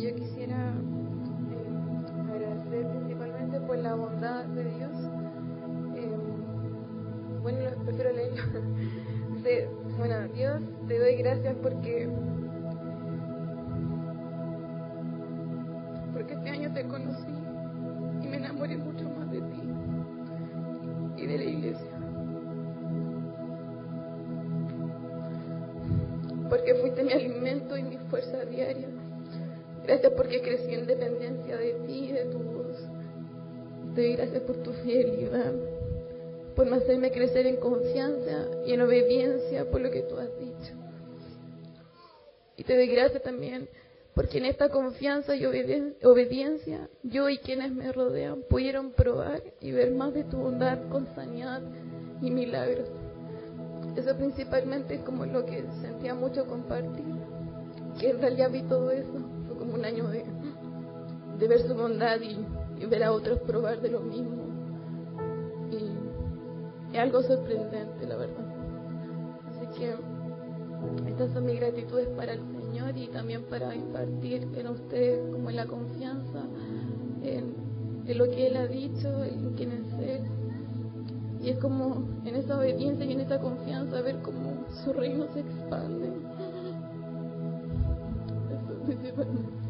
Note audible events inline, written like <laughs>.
yo quisiera eh, agradecer principalmente por la bondad de Dios. Eh, bueno, prefiero leerlo. <laughs> Dice, bueno, Dios, te doy gracias porque porque este año te conocí y me enamoré mucho más de ti y de la iglesia. Porque fuiste mi alimento y mi fuerza diaria. Gracias porque crecí en dependencia de ti y de tu voz. Te doy gracias por tu fidelidad, por hacerme crecer en confianza y en obediencia por lo que tú has dicho. Y te doy gracias también porque en esta confianza y obediencia yo y quienes me rodean pudieron probar y ver más de tu bondad con sanidad y milagros. Eso principalmente es como lo que sentía mucho compartir, que en realidad vi todo eso, de ver su bondad y, ver a otros probar de lo mismo. Y es algo sorprendente, la verdad. Así que estas son mis gratitudes para el Señor y también para impartir en ustedes como en la confianza en, lo que Él ha dicho, en quién es Él. Y es como en esa obediencia y en esa confianza ver cómo su reino se expande. <laughs> Eso es.